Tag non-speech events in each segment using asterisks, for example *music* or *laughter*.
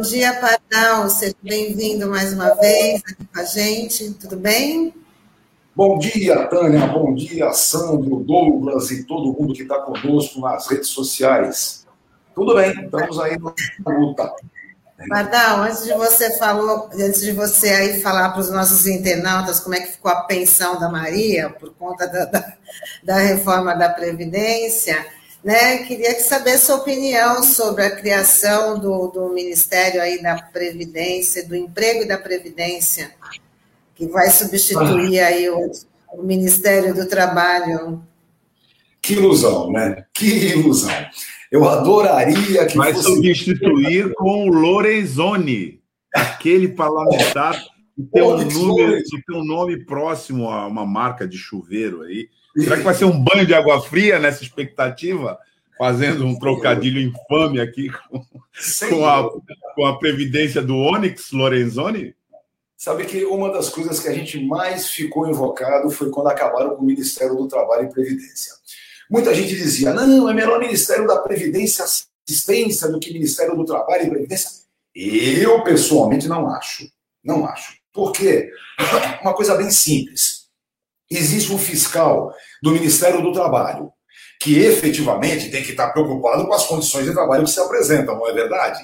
Bom dia, Pardal. Seja bem-vindo mais uma vez aqui com a gente. Tudo bem? Bom dia, Tânia. Bom dia, Sandro, Douglas e todo mundo que está conosco nas redes sociais. Tudo bem, estamos aí na luta. Pardal, antes de você falou, antes de você aí falar para os nossos internautas como é que ficou a pensão da Maria por conta da, da, da reforma da Previdência, né? Queria saber sua opinião sobre a criação do, do Ministério aí da Previdência, do Emprego e da Previdência, que vai substituir aí o, o Ministério do Trabalho. Que ilusão, né? Que ilusão. Eu adoraria que vai fosse... substituir com o Lorenzoni, aquele parlamentar que tem um número, que tem um nome próximo a uma marca de chuveiro aí. Será que vai ser um banho de água fria nessa expectativa? Fazendo um trocadilho infame aqui com, com, a, com a previdência do Onyx Lorenzoni? Sabe que uma das coisas que a gente mais ficou invocado foi quando acabaram com o Ministério do Trabalho e Previdência. Muita gente dizia: não, é melhor Ministério da Previdência Assistência do que Ministério do Trabalho e Previdência. Eu, pessoalmente, não acho. Não acho. Por quê? Uma coisa bem simples existe um fiscal do Ministério do Trabalho que efetivamente tem que estar preocupado com as condições de trabalho que se apresentam, não é verdade?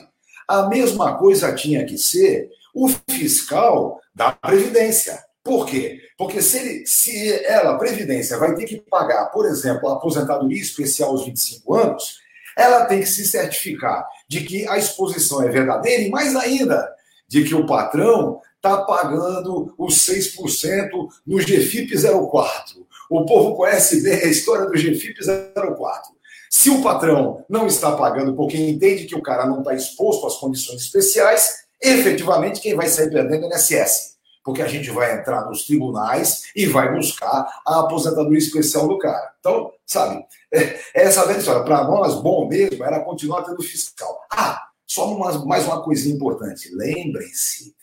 A mesma coisa tinha que ser o fiscal da Previdência. Por quê? Porque se, ele, se ela, a Previdência, vai ter que pagar, por exemplo, a aposentadoria especial aos 25 anos, ela tem que se certificar de que a exposição é verdadeira e, mais ainda, de que o patrão está pagando os 6% no GFIP 04. O povo conhece bem a história do GFIP 04. Se o patrão não está pagando porque entende que o cara não está exposto às condições especiais, efetivamente quem vai sair perdendo é o INSS. Porque a gente vai entrar nos tribunais e vai buscar a aposentadoria especial do cara. Então, sabe, é, essa velha história. Para nós, bom mesmo era continuar tendo fiscal. Ah, só uma, mais uma coisinha importante. Lembrem-se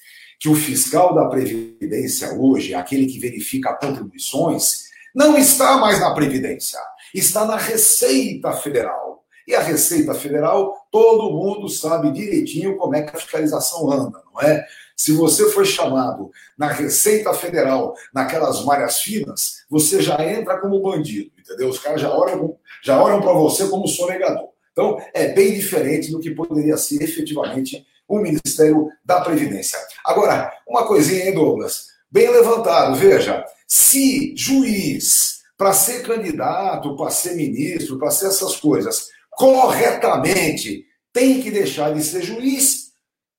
que o fiscal da Previdência hoje, aquele que verifica contribuições, não está mais na Previdência, está na Receita Federal. E a Receita Federal, todo mundo sabe direitinho como é que a fiscalização anda, não é? Se você foi chamado na Receita Federal, naquelas malhas finas, você já entra como bandido, entendeu? Os caras já olham, já olham para você como sonegador. Então, é bem diferente do que poderia ser efetivamente o Ministério da Previdência. Agora, uma coisinha, hein, Douglas? Bem levantado, veja, se juiz, para ser candidato, para ser ministro, para ser essas coisas, corretamente, tem que deixar de ser juiz,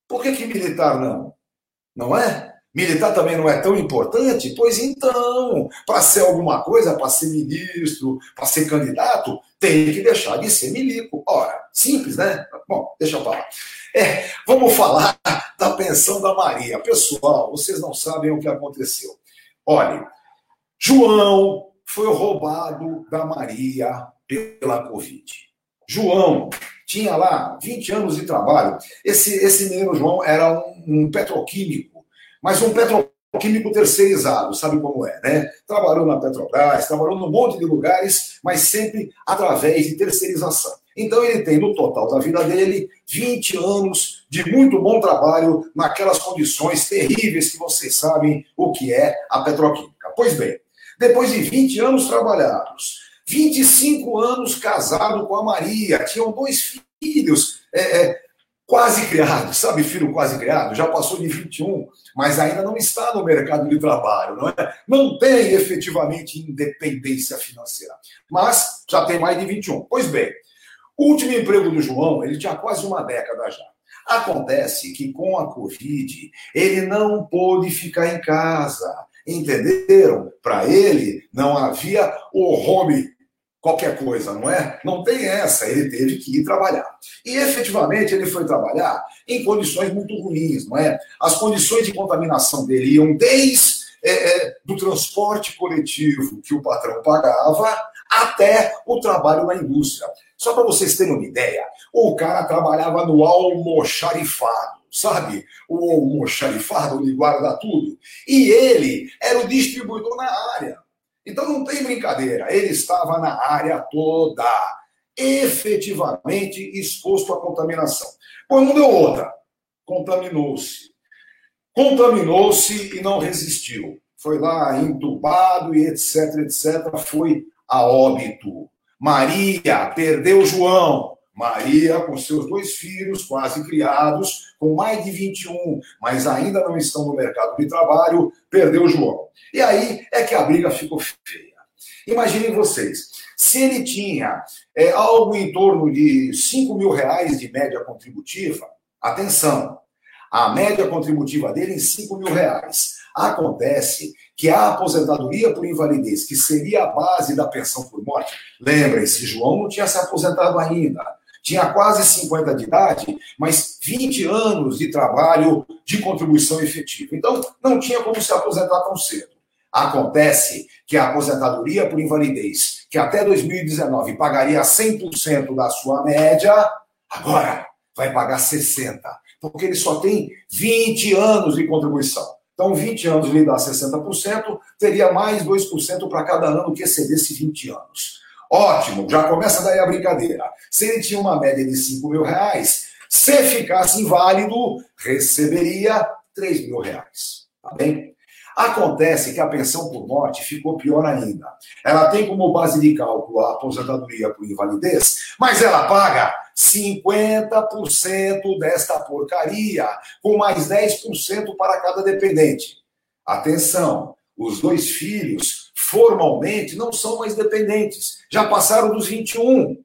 por que, que militar não? Não é? Militar também não é tão importante? Pois então, para ser alguma coisa, para ser ministro, para ser candidato, tem que deixar de ser milico. Ora, simples, né? Bom, deixa eu falar. É, vamos falar da pensão da Maria. Pessoal, vocês não sabem o que aconteceu. Olha, João foi roubado da Maria pela Covid. João tinha lá 20 anos de trabalho. Esse, esse menino João era um, um petroquímico, mas um petroquímico terceirizado, sabe como é, né? Trabalhou na Petrobras, trabalhou num monte de lugares, mas sempre através de terceirização. Então ele tem, no total da vida dele, 20 anos de muito bom trabalho naquelas condições terríveis que vocês sabem o que é a petroquímica. Pois bem, depois de 20 anos trabalhados, 25 anos casado com a Maria, tinham dois filhos é, é, quase criados, sabe, filho quase criado, já passou de 21, mas ainda não está no mercado de trabalho, não é? Não tem efetivamente independência financeira, mas já tem mais de 21. Pois bem, o último emprego do João, ele tinha quase uma década já. Acontece que com a Covid, ele não pôde ficar em casa. Entenderam? Para ele, não havia o home qualquer coisa, não é? Não tem essa, ele teve que ir trabalhar. E efetivamente ele foi trabalhar em condições muito ruins, não é? As condições de contaminação dele iam desde é, é, do transporte coletivo que o patrão pagava até o trabalho na indústria. Só para vocês terem uma ideia, o cara trabalhava no almoxarifado, sabe? O almoxarifado onde guarda tudo. E ele era o distribuidor na área. Então não tem brincadeira, ele estava na área toda, efetivamente exposto à contaminação. Pois não deu outra. contaminou-se. Contaminou-se e não resistiu. Foi lá entubado e etc, etc. Foi a óbito. Maria perdeu João. Maria, com seus dois filhos quase criados, com mais de 21, mas ainda não estão no mercado de trabalho, perdeu João. E aí é que a briga ficou feia. Imaginem vocês, se ele tinha é, algo em torno de 5 mil reais de média contributiva, atenção, a média contributiva dele em 5 mil reais. Acontece que a aposentadoria por invalidez, que seria a base da pensão por morte, lembrem-se, João não tinha se aposentado ainda. Tinha quase 50 de idade, mas 20 anos de trabalho de contribuição efetiva. Então, não tinha como se aposentar tão cedo. Acontece que a aposentadoria por invalidez, que até 2019 pagaria 100% da sua média, agora vai pagar 60% porque ele só tem 20 anos de contribuição. Então, 20 anos lhe dá 60%, teria mais 2% para cada ano que excedesse 20 anos. Ótimo, já começa daí a brincadeira. Se ele tinha uma média de 5 mil reais, se ficasse inválido, receberia 3 mil reais. Tá bem? Acontece que a pensão por morte ficou pior ainda. Ela tem como base de cálculo a aposentadoria por invalidez, mas ela paga 50% desta porcaria, com mais 10% para cada dependente. Atenção, os dois filhos formalmente não são mais dependentes, já passaram dos 21.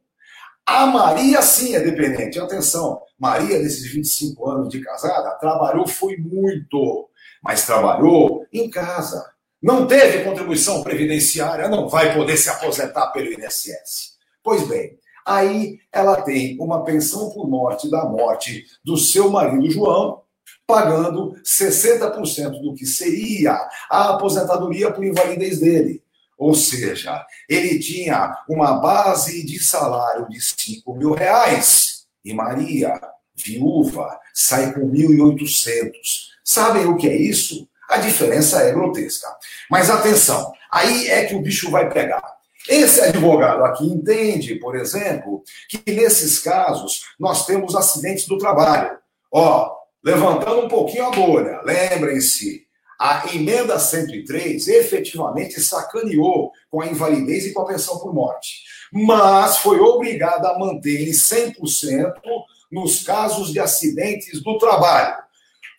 A Maria sim é dependente. Atenção, Maria, nesses 25 anos de casada, trabalhou foi muito mas trabalhou em casa. Não teve contribuição previdenciária, não vai poder se aposentar pelo INSS. Pois bem, aí ela tem uma pensão por morte da morte do seu marido João, pagando 60% do que seria a aposentadoria por invalidez dele. Ou seja, ele tinha uma base de salário de 5 mil reais e Maria, viúva, sai com 1.800. Sabem o que é isso? A diferença é grotesca. Mas atenção, aí é que o bicho vai pegar. Esse advogado aqui entende, por exemplo, que nesses casos nós temos acidentes do trabalho. Ó, levantando um pouquinho a bolha, lembrem-se, a emenda 103 efetivamente sacaneou com a invalidez e com a pensão por morte, mas foi obrigada a manter em 100% nos casos de acidentes do trabalho.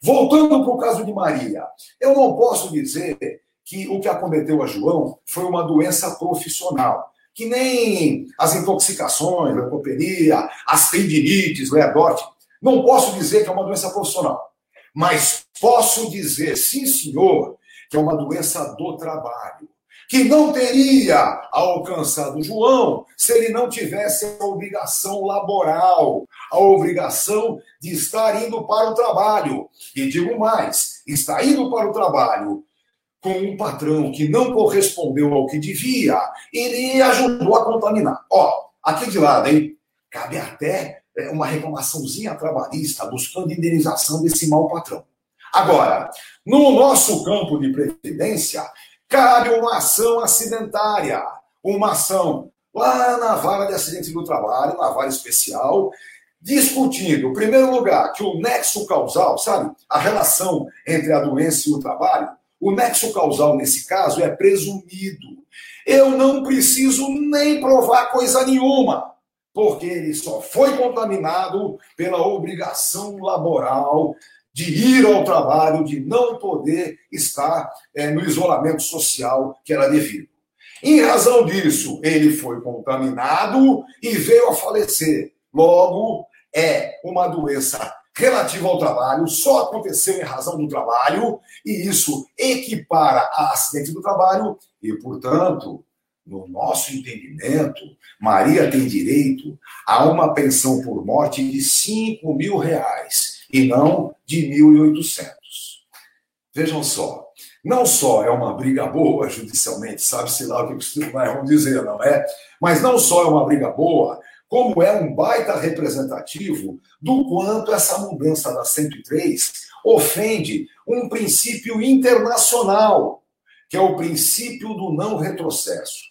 Voltando para o caso de Maria, eu não posso dizer que o que acometeu a João foi uma doença profissional, que nem as intoxicações, leucopenia, as tendinites, Lerdorte. Não posso dizer que é uma doença profissional, mas posso dizer, sim, senhor, que é uma doença do trabalho que não teria alcançado João se ele não tivesse a obrigação laboral, a obrigação de estar indo para o trabalho. E digo mais: está indo para o trabalho com um patrão que não correspondeu ao que devia, ele ajudou a contaminar. Ó, aqui de lado, hein? Cabe até é, uma reclamaçãozinha trabalhista buscando indenização desse mau patrão. Agora, no nosso campo de previdência, cabe uma ação acidentária, uma ação lá na vara de acidente do trabalho, na vara especial, discutindo, em primeiro lugar, que o nexo causal, sabe, a relação entre a doença e o trabalho, o nexo causal nesse caso é presumido. Eu não preciso nem provar coisa nenhuma, porque ele só foi contaminado pela obrigação laboral de ir ao trabalho, de não poder estar é, no isolamento social que era devido. Em razão disso, ele foi contaminado e veio a falecer. Logo, é uma doença relativa ao trabalho, só aconteceu em razão do trabalho, e isso equipara a acidente do trabalho, e, portanto, no nosso entendimento, Maria tem direito a uma pensão por morte de 5 mil reais e não de 1.800. Vejam só, não só é uma briga boa judicialmente, sabe-se lá o que os tribunais vão dizer, não é? Mas não só é uma briga boa, como é um baita representativo do quanto essa mudança da 103 ofende um princípio internacional, que é o princípio do não retrocesso.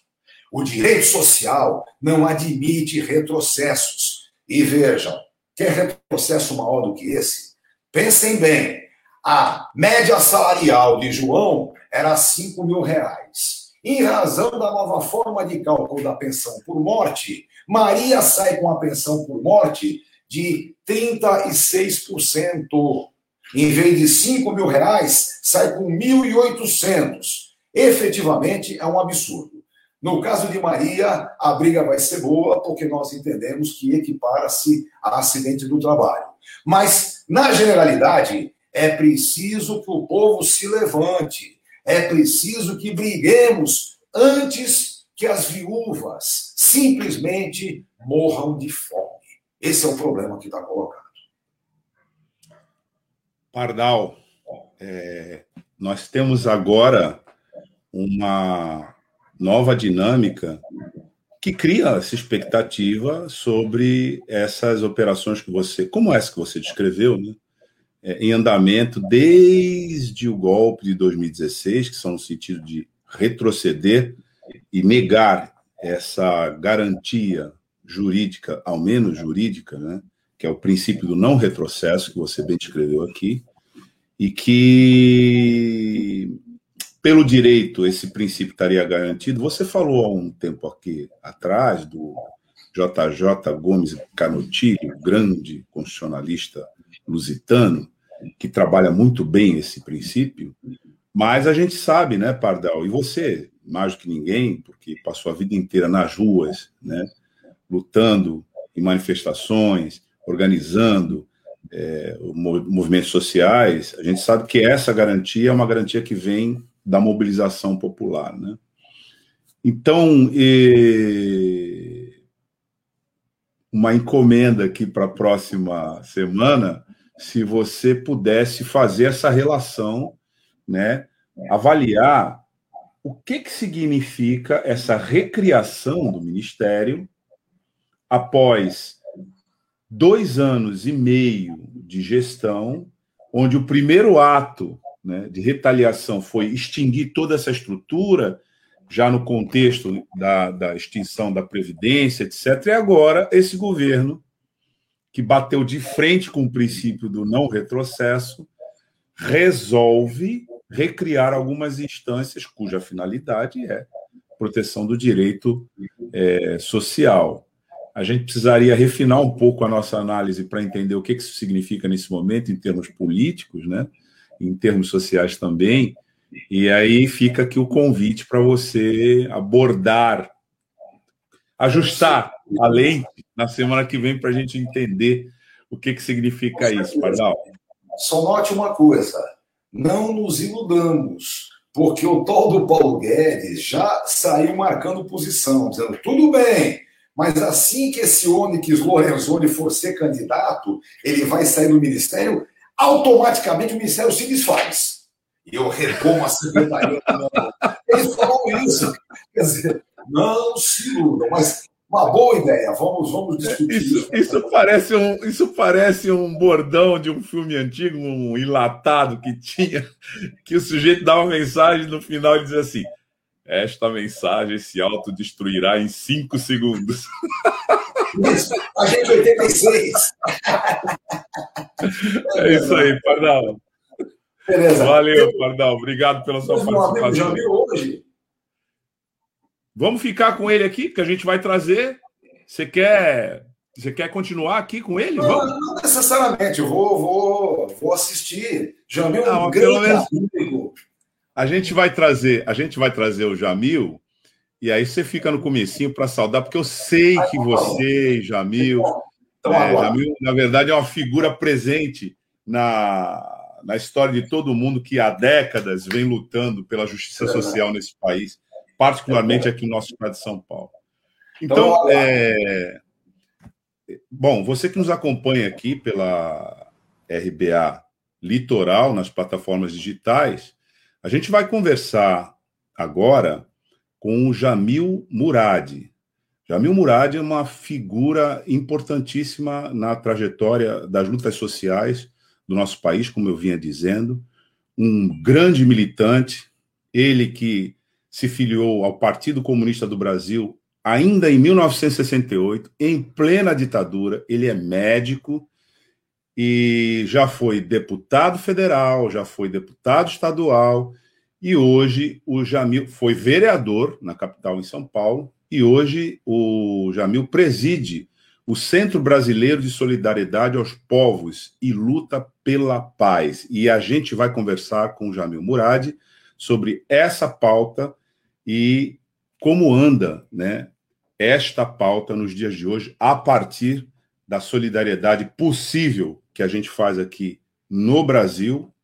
O direito social não admite retrocessos. E vejam, Quer retrocesso maior do que esse? Pensem bem, a média salarial de João era 5 mil reais. Em razão da nova forma de cálculo da pensão por morte, Maria sai com a pensão por morte de 36%. Em vez de 5 mil reais, sai com 1.800. Efetivamente, é um absurdo. No caso de Maria, a briga vai ser boa, porque nós entendemos que equipara-se a acidente do trabalho. Mas, na generalidade, é preciso que o povo se levante, é preciso que briguemos antes que as viúvas simplesmente morram de fome. Esse é o problema que está colocado. Pardal, é, nós temos agora uma nova dinâmica que cria essa expectativa sobre essas operações que você, como essa que você descreveu, né? É, em andamento desde o golpe de 2016, que são no sentido de retroceder e negar essa garantia jurídica, ao menos jurídica, né, que é o princípio do não retrocesso, que você bem descreveu aqui, e que, pelo direito, esse princípio estaria garantido. Você falou há um tempo aqui atrás do JJ Gomes Canotilho, grande constitucionalista lusitano, que trabalha muito bem esse princípio, mas a gente sabe, né, Pardal, e você, mais do que ninguém, porque passou a vida inteira nas ruas, né, lutando em manifestações, organizando é, movimentos sociais, a gente sabe que essa garantia é uma garantia que vem da mobilização popular, né? Então, e... uma encomenda aqui para a próxima semana, se você pudesse fazer essa relação, né? Avaliar o que, que significa essa recriação do ministério após dois anos e meio de gestão, onde o primeiro ato né, de retaliação foi extinguir toda essa estrutura, já no contexto da, da extinção da Previdência, etc. E agora esse governo, que bateu de frente com o princípio do não retrocesso, resolve recriar algumas instâncias cuja finalidade é proteção do direito é, social a gente precisaria refinar um pouco a nossa análise para entender o que isso significa nesse momento, em termos políticos, né? em termos sociais também. E aí fica aqui o convite para você abordar, ajustar a lente na semana que vem para a gente entender o que, que significa isso, Pardal. Só note uma coisa: não nos iludamos, porque o tal do Paulo Guedes já saiu marcando posição, dizendo tudo bem mas assim que esse Onyx Lorenzoni for ser candidato, ele vai sair do ministério, automaticamente o ministério se desfaz. E eu retomo a secretaria. Eles falam isso. Quer dizer, não se iludam, mas uma boa ideia. Vamos, vamos discutir isso. Isso, isso, parece um, isso parece um bordão de um filme antigo, um enlatado que tinha, *laughs* que o sujeito dá uma mensagem no final e diz assim: esta mensagem se autodestruirá em cinco segundos. *laughs* Isso, a gente 86. É isso aí, Pardal. Beleza. Valeu, Pardal. Obrigado pela sua participação. Já viu hoje? Vamos ficar com ele aqui, que a gente vai trazer. Você quer, você quer continuar aqui com ele? Não, Vamos? não necessariamente. Eu vou, vou, vou assistir. Jamil é um grande menos... amigo a gente vai trazer, a gente vai trazer o Jamil, e aí você fica no comecinho para saudar, porque eu sei que você, Jamil, então, é, Jamil, na verdade, é uma figura presente na, na história de todo mundo que há décadas vem lutando pela justiça social nesse país, particularmente aqui no nosso estado de São Paulo. Então, é, bom, você que nos acompanha aqui pela RBA Litoral, nas plataformas digitais, a gente vai conversar agora com o Jamil Murad. Jamil Murad é uma figura importantíssima na trajetória das lutas sociais do nosso país, como eu vinha dizendo, um grande militante, ele que se filiou ao Partido Comunista do Brasil ainda em 1968, em plena ditadura, ele é médico, e já foi deputado federal, já foi deputado estadual, e hoje o Jamil foi vereador na capital em São Paulo, e hoje o Jamil preside o Centro Brasileiro de Solidariedade aos Povos e Luta pela Paz. E a gente vai conversar com o Jamil Murad sobre essa pauta e como anda né, esta pauta nos dias de hoje, a partir da solidariedade possível que a gente faz aqui no Brasil,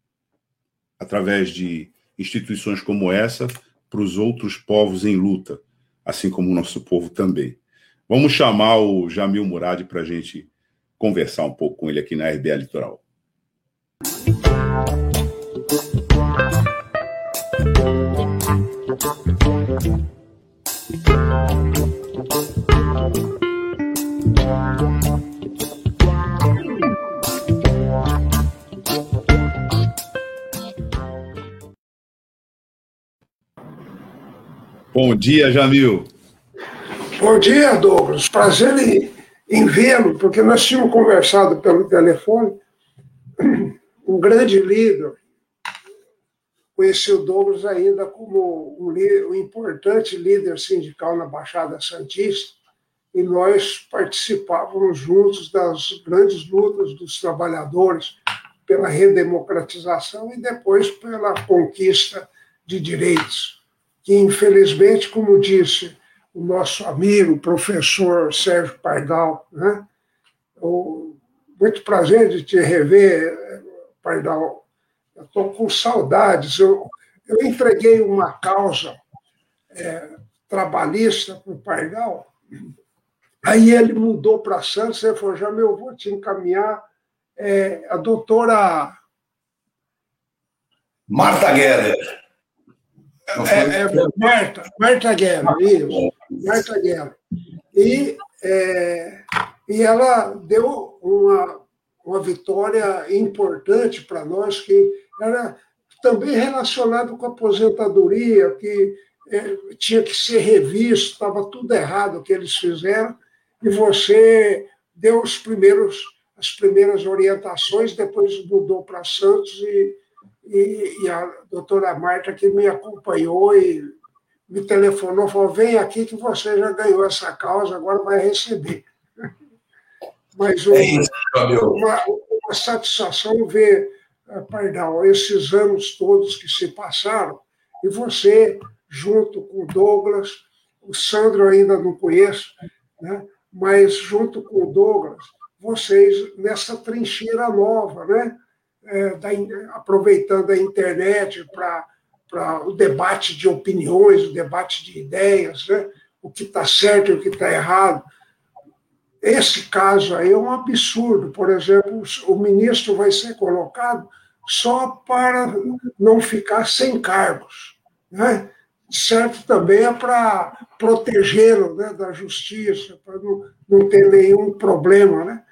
através de instituições como essa, para os outros povos em luta, assim como o nosso povo também. Vamos chamar o Jamil Murad para a gente conversar um pouco com ele aqui na RBA Litoral. Bom dia, Jamil. Bom dia, Douglas. Prazer em, em vê-lo, porque nós tínhamos conversado pelo telefone. Um grande líder. Conheci o Douglas ainda como um, um importante líder sindical na Baixada Santista, e nós participávamos juntos das grandes lutas dos trabalhadores pela redemocratização e depois pela conquista de direitos que, infelizmente, como disse o nosso amigo, professor Sérgio Pardal, né? Muito prazer de te rever, Pardal. Eu estou com saudades. Eu, eu entreguei uma causa é, trabalhista para o Pardal, aí ele mudou para Santos e falou: já meu, vou te encaminhar é, a doutora. Marta Guerra. É, é, Marta, Marta Guerra, isso. Marta Guerra. E, é, e ela deu uma, uma vitória importante para nós, que era também relacionado com a aposentadoria, que é, tinha que ser revisto, estava tudo errado o que eles fizeram, e você deu os primeiros, as primeiras orientações, depois mudou para Santos e e, e, a doutora Marta, que me acompanhou e me telefonou, falou: vem aqui que você já ganhou essa causa, agora vai receber. *laughs* Mas é isso, uma, uma, satisfação ver, eh, Pardal, esses anos todos que se passaram, e você, junto com o Douglas, o Sandro ainda não conheço, né? mas junto com o Douglas, vocês nessa trincheira nova, né? é, da, aproveitando a internet para o debate de opiniões, o debate de ideias, né? o que está certo e o que está errado. Esse caso aí é um absurdo. Por exemplo, o ministro vai ser colocado só para não ficar sem cargos. Né? Certo também é para protegê-lo né, da justiça, para não, não ter nenhum problema, né?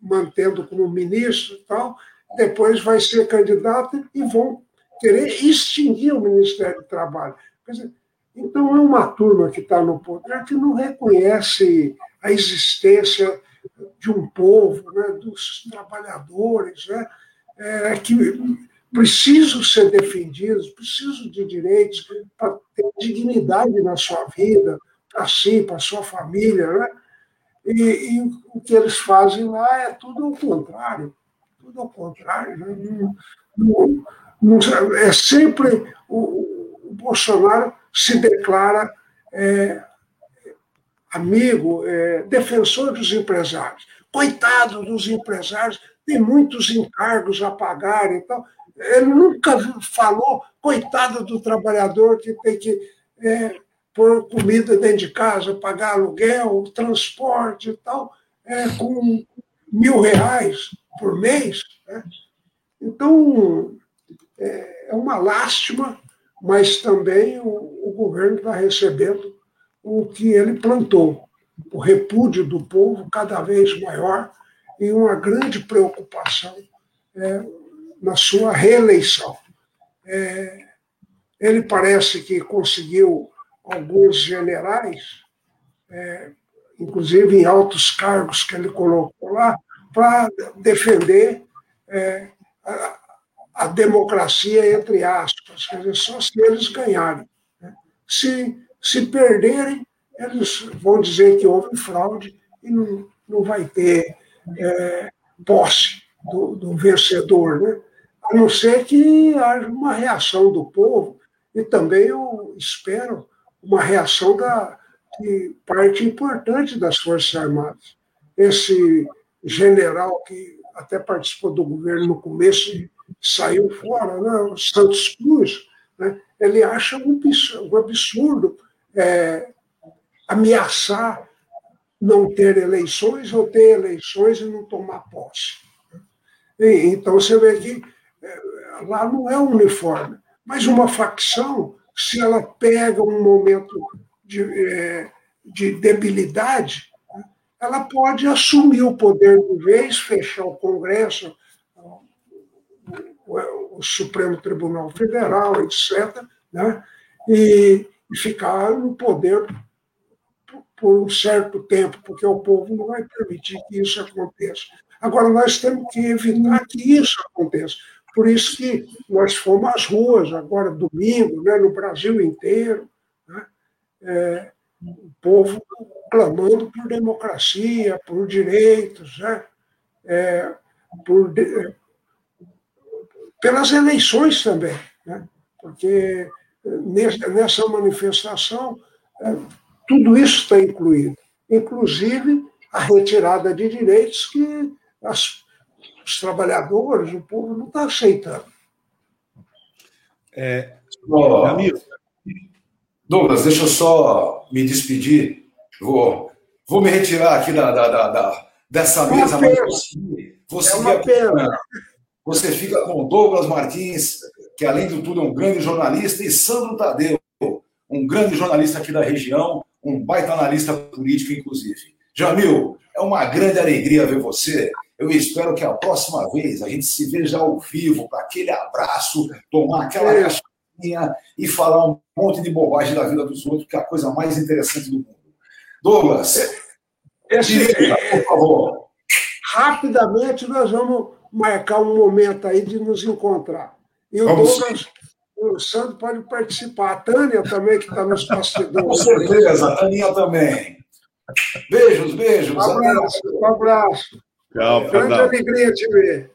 mantendo como ministro e tal depois vai ser candidato e vão querer extinguir o Ministério do Trabalho. Dizer, então, é uma turma que está no poder que não reconhece a existência de um povo, né, dos trabalhadores, né, é, que precisam ser defendidos, precisam de direitos para ter dignidade na sua vida, para si, para sua família. Né? E, e o que eles fazem lá é tudo o contrário tudo ao contrário. Né? Não, não, é sempre o, o, Bolsonaro se declara é, amigo, é, defensor dos empresários. Coitado dos empresários, tem muitos encargos a pagar e tal. Ele nunca falou, coitado do trabalhador que tem que é, pôr comida dentro de casa, pagar aluguel, transporte e tal, é, com mil reais por mês. Né? Então, é, é uma lástima, mas também o, o governo está recebendo o que ele plantou, o repúdio do povo cada vez maior e uma grande preocupação é, na sua reeleição. É, ele parece que conseguiu alguns generais, é, inclusive em altos cargos que ele colocou lá, para defender é, a, a, democracia, entre aspas, quer dizer, só se eles ganharem. Né? Se, se perderem, eles vão dizer que houve fraude e não, não vai ter é, posse do, do vencedor, né? a não ser que haja uma reação do povo, e também eu espero uma reação da parte importante das Forças Armadas. Esse general que até participou do governo no começo saiu fora, né, o Santos Cruz, né, ele acha um absurdo é, ameaçar não ter eleições ou ter eleições e não tomar posse. E, então você vê que é, lá não é uniforme, mas uma facção, se ela pega um momento de, é, de debilidade, ela pode assumir o poder de vez, fechar o Congresso, o, Supremo Tribunal Federal, etc., né? e, e ficar no poder por um certo tempo, porque o povo não vai permitir que isso aconteça. Agora, nós temos que evitar que isso aconteça. Por isso que nós fomos às ruas agora, domingo, né, no Brasil inteiro, né, é, o povo clamando por democracia, por direitos, né, é, por, pelas eleições também, né, porque nessa manifestação é, tudo isso está incluído, inclusive a retirada de direitos que as, os trabalhadores, o povo não está aceitando. É, oh, Douglas, deixa eu só me despedir. Vou, vou me retirar aqui da, da, da, da dessa é mesa, mas você, é uma pena. Você fica com Douglas Martins, que além de tudo é um grande jornalista, e Sandro Tadeu, um grande jornalista aqui da região, um baita analista político, inclusive. Jamil, é uma grande alegria ver você. Eu espero que a próxima vez a gente se veja ao vivo, para aquele abraço, tomar aquela caixinha e falar um monte de bobagem da vida dos outros, que é a coisa mais interessante do mundo. Douglas, Esse, por favor. Rapidamente nós vamos marcar um momento aí de nos encontrar. E o vamos Douglas o Sandro pode participar. A Tânia também, que está nos bastidores. Com certeza, a Tânia também. Beijos, beijos. Um abraço, um abraço. Tchau, Grande alegria te ver.